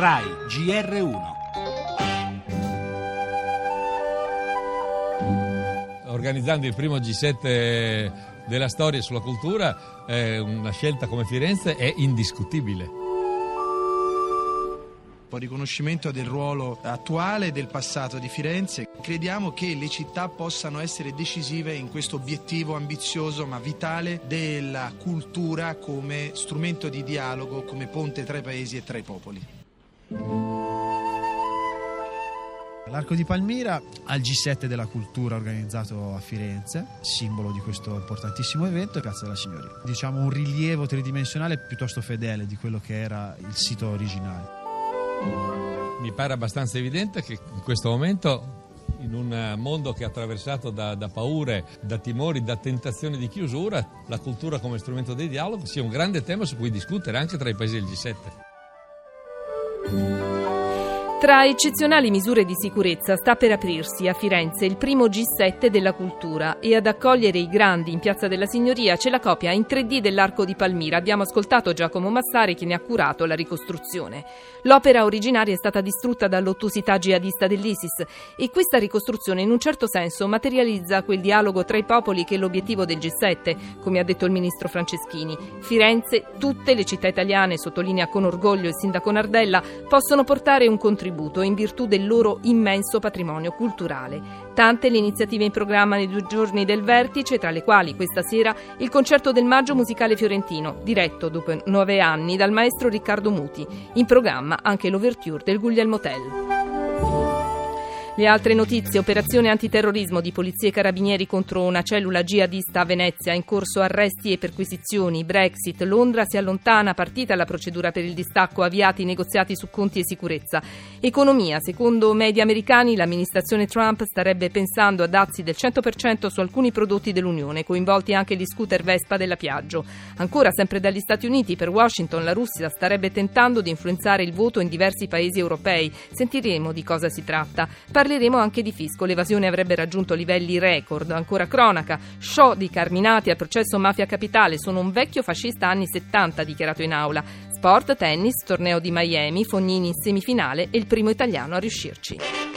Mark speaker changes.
Speaker 1: RAI GR1
Speaker 2: organizzando il primo G7 della storia sulla cultura, eh, una scelta come Firenze è indiscutibile.
Speaker 3: Un riconoscimento del ruolo attuale e del passato di Firenze. Crediamo che le città possano essere decisive in questo obiettivo ambizioso ma vitale della cultura come strumento di dialogo, come ponte tra i paesi e tra i popoli.
Speaker 4: L'Arco di Palmira al G7 della cultura organizzato a Firenze, simbolo di questo importantissimo evento, è Piazza della Signoria. Diciamo un rilievo tridimensionale piuttosto fedele di quello che era il sito originale.
Speaker 2: Mi pare abbastanza evidente che in questo momento in un mondo che è attraversato da, da, paure, da timori, da tentazioni di chiusura, la cultura come strumento di dialogo sia un grande tema su cui discutere anche tra i paesi del G7.
Speaker 5: thank you Tra eccezionali misure di sicurezza sta per aprirsi a Firenze il primo G7 della cultura e ad accogliere i grandi in Piazza della Signoria c'è la copia in 3D dell'Arco di Palmira. Abbiamo ascoltato Giacomo Massari che ne ha curato la ricostruzione. L'opera originaria è stata distrutta dall'ottusità jihadista dell'ISIS e questa ricostruzione in un certo senso materializza quel dialogo tra i popoli che è l'obiettivo del G7, come ha detto il ministro Franceschini. Firenze, tutte le città italiane, sottolinea con orgoglio il sindaco Nardella, possono portare un contributo contributo in virtù del loro immenso patrimonio culturale. Tante le iniziative in programma nei due giorni del vertice, tra le quali questa sera il concerto del Maggio Musicale Fiorentino, diretto dopo nove anni dal maestro Riccardo Muti. In programma anche l'ouverture del Guglielmo Tell. Le altre notizie, operazione antiterrorismo di polizie e carabinieri contro una cellula jihadista a Venezia, in corso arresti e perquisizioni, Brexit, Londra si allontana, partita la procedura per il distacco, avviati i negoziati su conti e sicurezza. Economia, secondo media americani l'amministrazione Trump starebbe pensando a dazi del 100% su alcuni prodotti dell'Unione, coinvolti anche gli scooter Vespa della Piaggio. Ancora sempre dagli Stati Uniti, per Washington la Russia starebbe tentando di influenzare il voto in diversi paesi europei. Sentiremo di cosa si tratta. Parleremo anche di fisco. L'evasione avrebbe raggiunto livelli record. Ancora cronaca. Show di Carminati al processo Mafia Capitale. Sono un vecchio fascista anni 70, dichiarato in aula. Sport, tennis, torneo di Miami, Fognini in semifinale e il primo italiano a riuscirci.